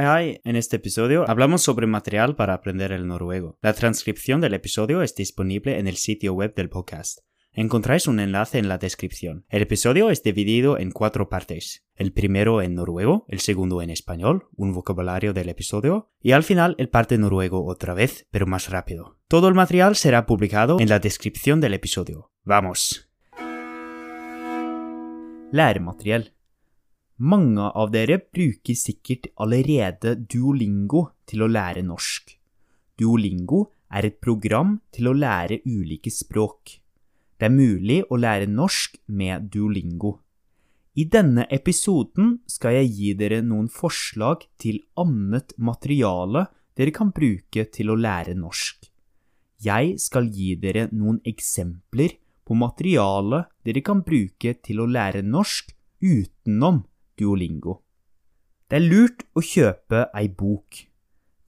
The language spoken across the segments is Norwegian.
En este episodio hablamos sobre material para aprender el noruego. La transcripción del episodio es disponible en el sitio web del podcast. Encontráis un enlace en la descripción. El episodio es dividido en cuatro partes. El primero en noruego, el segundo en español, un vocabulario del episodio, y al final el parte noruego otra vez, pero más rápido. Todo el material será publicado en la descripción del episodio. ¡Vamos! Læremateriell. Mange av dere bruker sikkert allerede Duolingo til å lære norsk. Duolingo er et program til å lære ulike språk. Det er mulig å lære norsk med Duolingo. I denne episoden skal jeg gi dere noen forslag til annet materiale dere kan bruke til å lære norsk. Jeg skal gi dere noen eksempler på materiale dere kan bruke til å lære norsk utenom Duolingo. Det er lurt å kjøpe ei bok.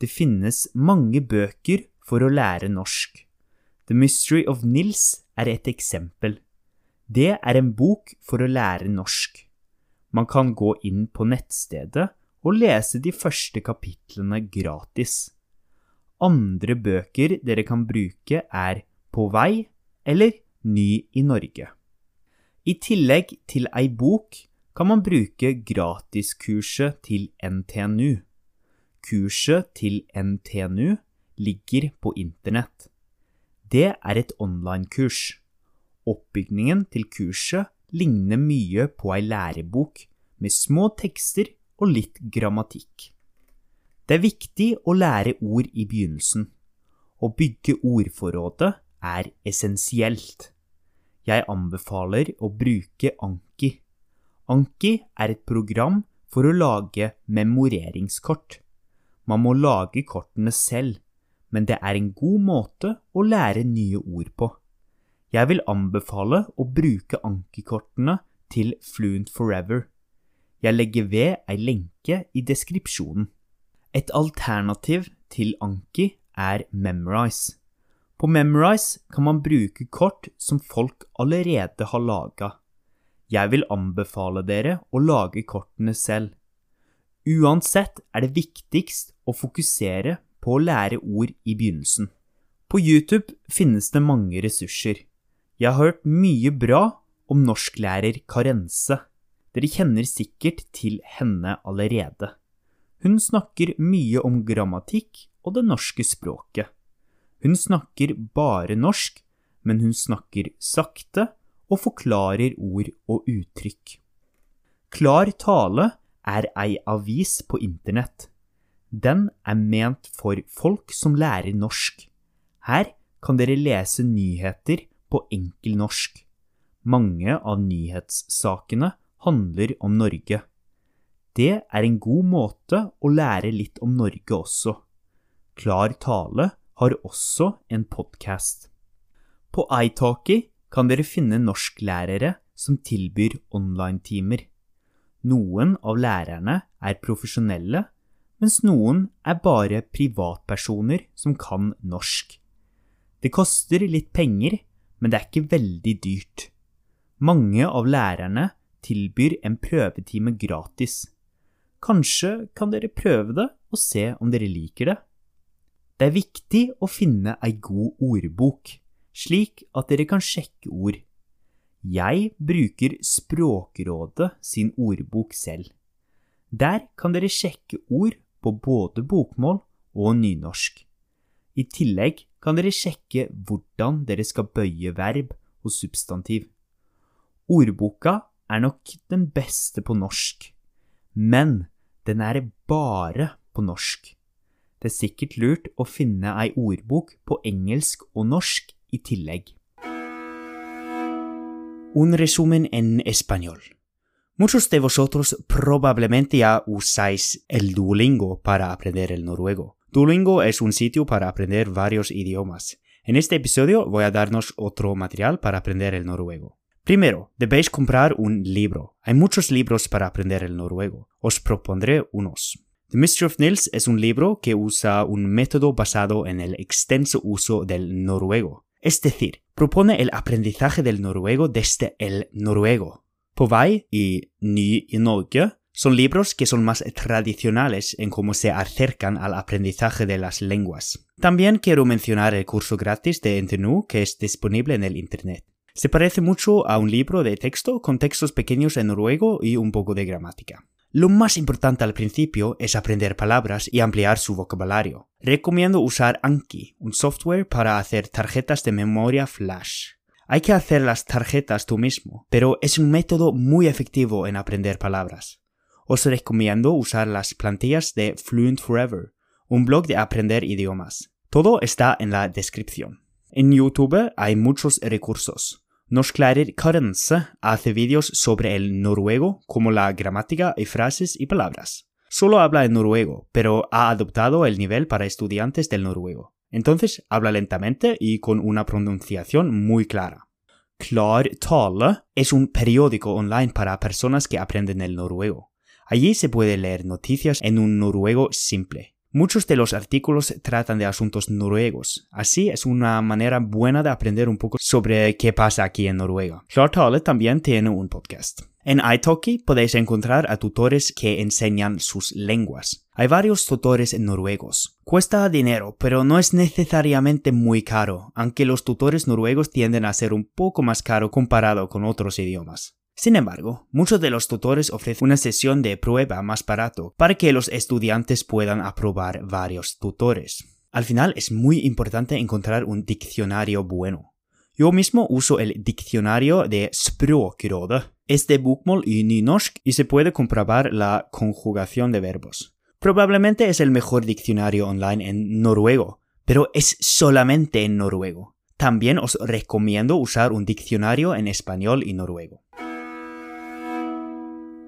Det finnes mange bøker for å lære norsk. The Mystery of Nils er et eksempel. Det er en bok for å lære norsk. Man kan gå inn på nettstedet og lese de første kapitlene gratis. Andre bøker dere kan bruke, er På vei eller Ny i Norge. I tillegg til ei bok kan man bruke gratiskurset til NTNU. Kurset til NTNU ligger på internett. Det er et online-kurs. Oppbygningen til kurset ligner mye på ei lærebok med små tekster og litt grammatikk. Det er viktig å lære ord i begynnelsen. Å bygge ordforrådet er essensielt. Jeg anbefaler å bruke Anki. Anki er et program for å lage memoreringskort. Man må lage kortene selv, men det er en god måte å lære nye ord på. Jeg vil anbefale å bruke Anki-kortene til Fluent Forever. Jeg legger ved ei lenke i deskripsjonen. Et alternativ til Anki er Memorize. På Memorize kan man bruke kort som folk allerede har laga. Jeg vil anbefale dere å lage kortene selv. Uansett er det viktigst å fokusere på å lære ord i begynnelsen. På YouTube finnes det mange ressurser. Jeg har hørt mye bra om norsklærer Karense. Dere kjenner sikkert til henne allerede. Hun snakker mye om grammatikk og det norske språket. Hun snakker bare norsk, men hun snakker sakte og forklarer ord og uttrykk. Klar tale er ei avis på internett. Den er ment for folk som lærer norsk. Her kan dere lese nyheter på enkel norsk. Mange av nyhetssakene handler om Norge. Det er en god måte å lære litt om Norge også. Klar tale har også en podkast. På italki kan dere finne norsklærere som tilbyr online-timer. Noen av lærerne er profesjonelle, mens noen er bare privatpersoner som kan norsk. Det koster litt penger, men det er ikke veldig dyrt. Mange av lærerne tilbyr en prøvetime gratis. Kanskje kan dere prøve det og se om dere liker det. Det er viktig å finne ei god ordbok, slik at dere kan sjekke ord. Jeg bruker Språkrådet sin ordbok selv. Der kan dere sjekke ord på både bokmål og nynorsk. I tillegg kan dere sjekke hvordan dere skal bøye verb og substantiv. Ordboka er nok den beste på norsk, men den er bare på norsk. Det er sikkert lurt å finne ei ordbok på engelsk og norsk Un resumen en español. Muchos de vosotros probablemente ya usáis el Duolingo para aprender el noruego. Duolingo es un sitio para aprender varios idiomas. En este episodio voy a darnos otro material para aprender el noruego. Primero, debéis comprar un libro. Hay muchos libros para aprender el noruego. Os propondré unos. The Mystery of Nils es un libro que usa un método basado en el extenso uso del noruego, es decir, propone el aprendizaje del noruego desde el noruego. På vei y Ny Norge Son libros que son más tradicionales en cómo se acercan al aprendizaje de las lenguas. También quiero mencionar el curso gratis de NTNU que es disponible en el Internet. Se parece mucho a un libro de texto con textos pequeños en noruego y un poco de gramática. Lo más importante al principio es aprender palabras y ampliar su vocabulario. Recomiendo usar Anki, un software para hacer tarjetas de memoria flash. Hay que hacer las tarjetas tú mismo, pero es un método muy efectivo en aprender palabras. Os recomiendo usar las plantillas de Fluent Forever, un blog de aprender idiomas. Todo está en la descripción. En YouTube hay muchos recursos. Norsklærer Karense hace vídeos sobre el noruego, como la gramática y frases y palabras. Solo habla en noruego, pero ha adoptado el nivel para estudiantes del noruego. Entonces habla lentamente y con una pronunciación muy clara. Klar Tale es un periódico online para personas que aprenden el noruego. Allí se puede leer noticias en un noruego simple. Muchos de los artículos tratan de asuntos noruegos, así es una manera buena de aprender un poco sobre qué pasa aquí en Noruega. Klartale también tiene un podcast. En Italki podéis encontrar a tutores que enseñan sus lenguas. Hay varios tutores noruegos. Cuesta dinero, pero no es necesariamente muy caro, aunque los tutores noruegos tienden a ser un poco más caro comparado con otros idiomas. Sin embargo, muchos de los tutores ofrecen una sesión de prueba más barato para que los estudiantes puedan aprobar varios tutores. Al final es muy importante encontrar un diccionario bueno. Yo mismo uso el diccionario de Språkrådet. Es de bokmål y nynorsk y se puede comprobar la conjugación de verbos. Probablemente es el mejor diccionario online en noruego, pero es solamente en noruego. También os recomiendo usar un diccionario en español y noruego.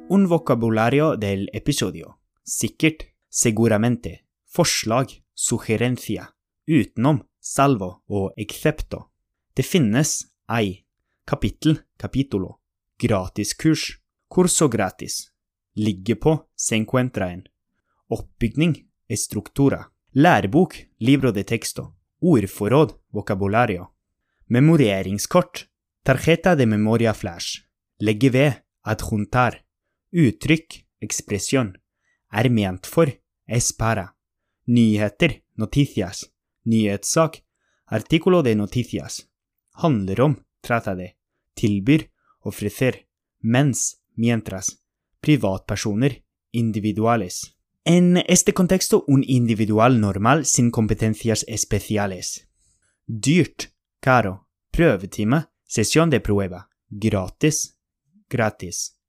Un vocabulario del episodio. Sikkert, seguramente, forslag, sugerencia, utenom, salvo og excepto. Det finnes, ei, kapittel, capitolo, gratiskurs, curso gratis, ligge på, se encuentra en, oppbygning, estruktura, lærebok, libro de texto, ordforråd, vocabulario, memoreringskort, tarjeta de memoria flash, legge ved, adjuntar, uttrykk, ekspresjon, er ment for, es para, nyheter, noticias, nyhetssak, artículo de noticias, handler om, trata de, tilbyr, ofrecer, mens, mientras, privatpersoner, individuales. En este contexto, un individual normal sin competencias especiales. Dyrt, caro, prøvetime, sesión de prueba, gratis, gratis.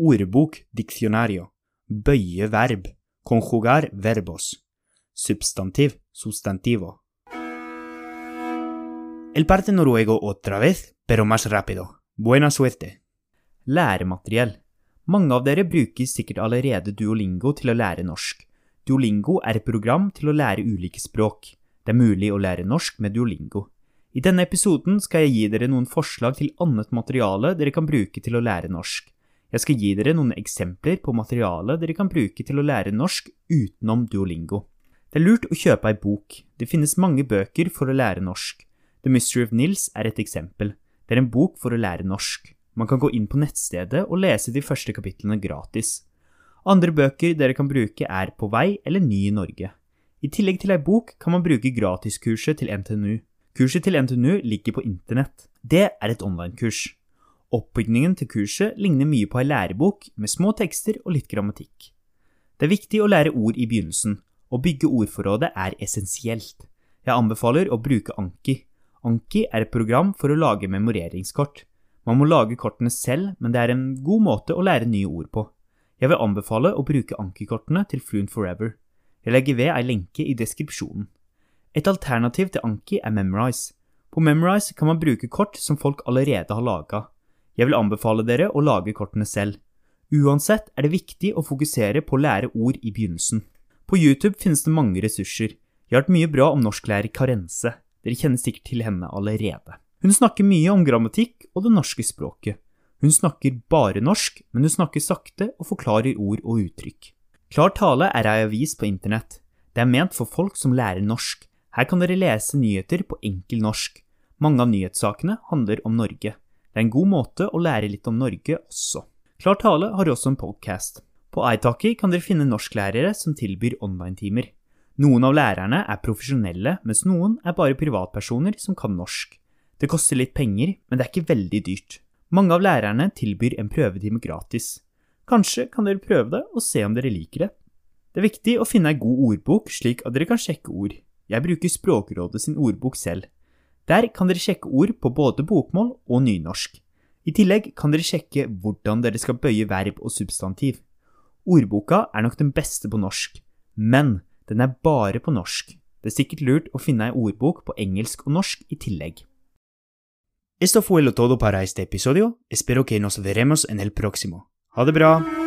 Ordbok, diccionario. Bøye verb. Conjugar verbos. Substantiv, sustantivo. El parte noruego otra vez, pero más rápido. Buena suerte. Læremateriell. Mange av dere bruker sikkert allerede Duolingo til å lære norsk. Duolingo er et program til å lære ulike språk. Det er mulig å lære norsk med Duolingo. I denne episoden skal jeg gi dere noen forslag til annet materiale dere kan bruke til å lære norsk. Jeg skal gi dere noen eksempler på materiale dere kan bruke til å lære norsk utenom Duolingo. Det er lurt å kjøpe ei bok. Det finnes mange bøker for å lære norsk. The Mystery of Nils er et eksempel. Det er en bok for å lære norsk. Man kan gå inn på nettstedet og lese de første kapitlene gratis. Andre bøker dere kan bruke, er På vei eller Ny i Norge. I tillegg til ei bok kan man bruke gratiskurset til NTNU. Kurset til NTNU ligger på internett. Det er et online-kurs. Oppbygningen til kurset ligner mye på ei lærebok med små tekster og litt grammatikk. Det er viktig å lære ord i begynnelsen. Å bygge ordforrådet er essensielt. Jeg anbefaler å bruke Anki. Anki er et program for å lage memoreringskort. Man må lage kortene selv, men det er en god måte å lære nye ord på. Jeg vil anbefale å bruke Anki-kortene til Fluent Forever. Jeg legger ved ei lenke i deskripsjonen. Et alternativ til Anki er Memorize. På Memorize kan man bruke kort som folk allerede har laga. Jeg vil anbefale dere å lage kortene selv. Uansett er det viktig å fokusere på å lære ord i begynnelsen. På YouTube finnes det mange ressurser. Jeg har hørt mye bra om norsklærer Karense. Dere kjenner sikkert til henne allerede. Hun snakker mye om grammatikk og det norske språket. Hun snakker bare norsk, men hun snakker sakte og forklarer ord og uttrykk. Klar tale er ei avis på internett. Det er ment for folk som lærer norsk. Her kan dere lese nyheter på enkel norsk. Mange av nyhetssakene handler om Norge. Det er en god måte å lære litt om Norge også. Klar tale har også en podcast. På iTalki kan dere finne norsklærere som tilbyr online-timer. Noen av lærerne er profesjonelle, mens noen er bare privatpersoner som kan norsk. Det koster litt penger, men det er ikke veldig dyrt. Mange av lærerne tilbyr en prøvetime gratis. Kanskje kan dere prøve det og se om dere liker det. Det er viktig å finne ei god ordbok, slik at dere kan sjekke ord. Jeg bruker Språkrådet sin ordbok selv. Der kan dere sjekke ord på både bokmål og nynorsk. I tillegg kan dere sjekke hvordan dere skal bøye verb og substantiv. Ordboka er nok den beste på norsk, men den er bare på norsk. Det er sikkert lurt å finne ei ordbok på engelsk og norsk i tillegg. Esto fue lo todo para este episodio. Espero que nos veremos en el próximo. Ha det bra!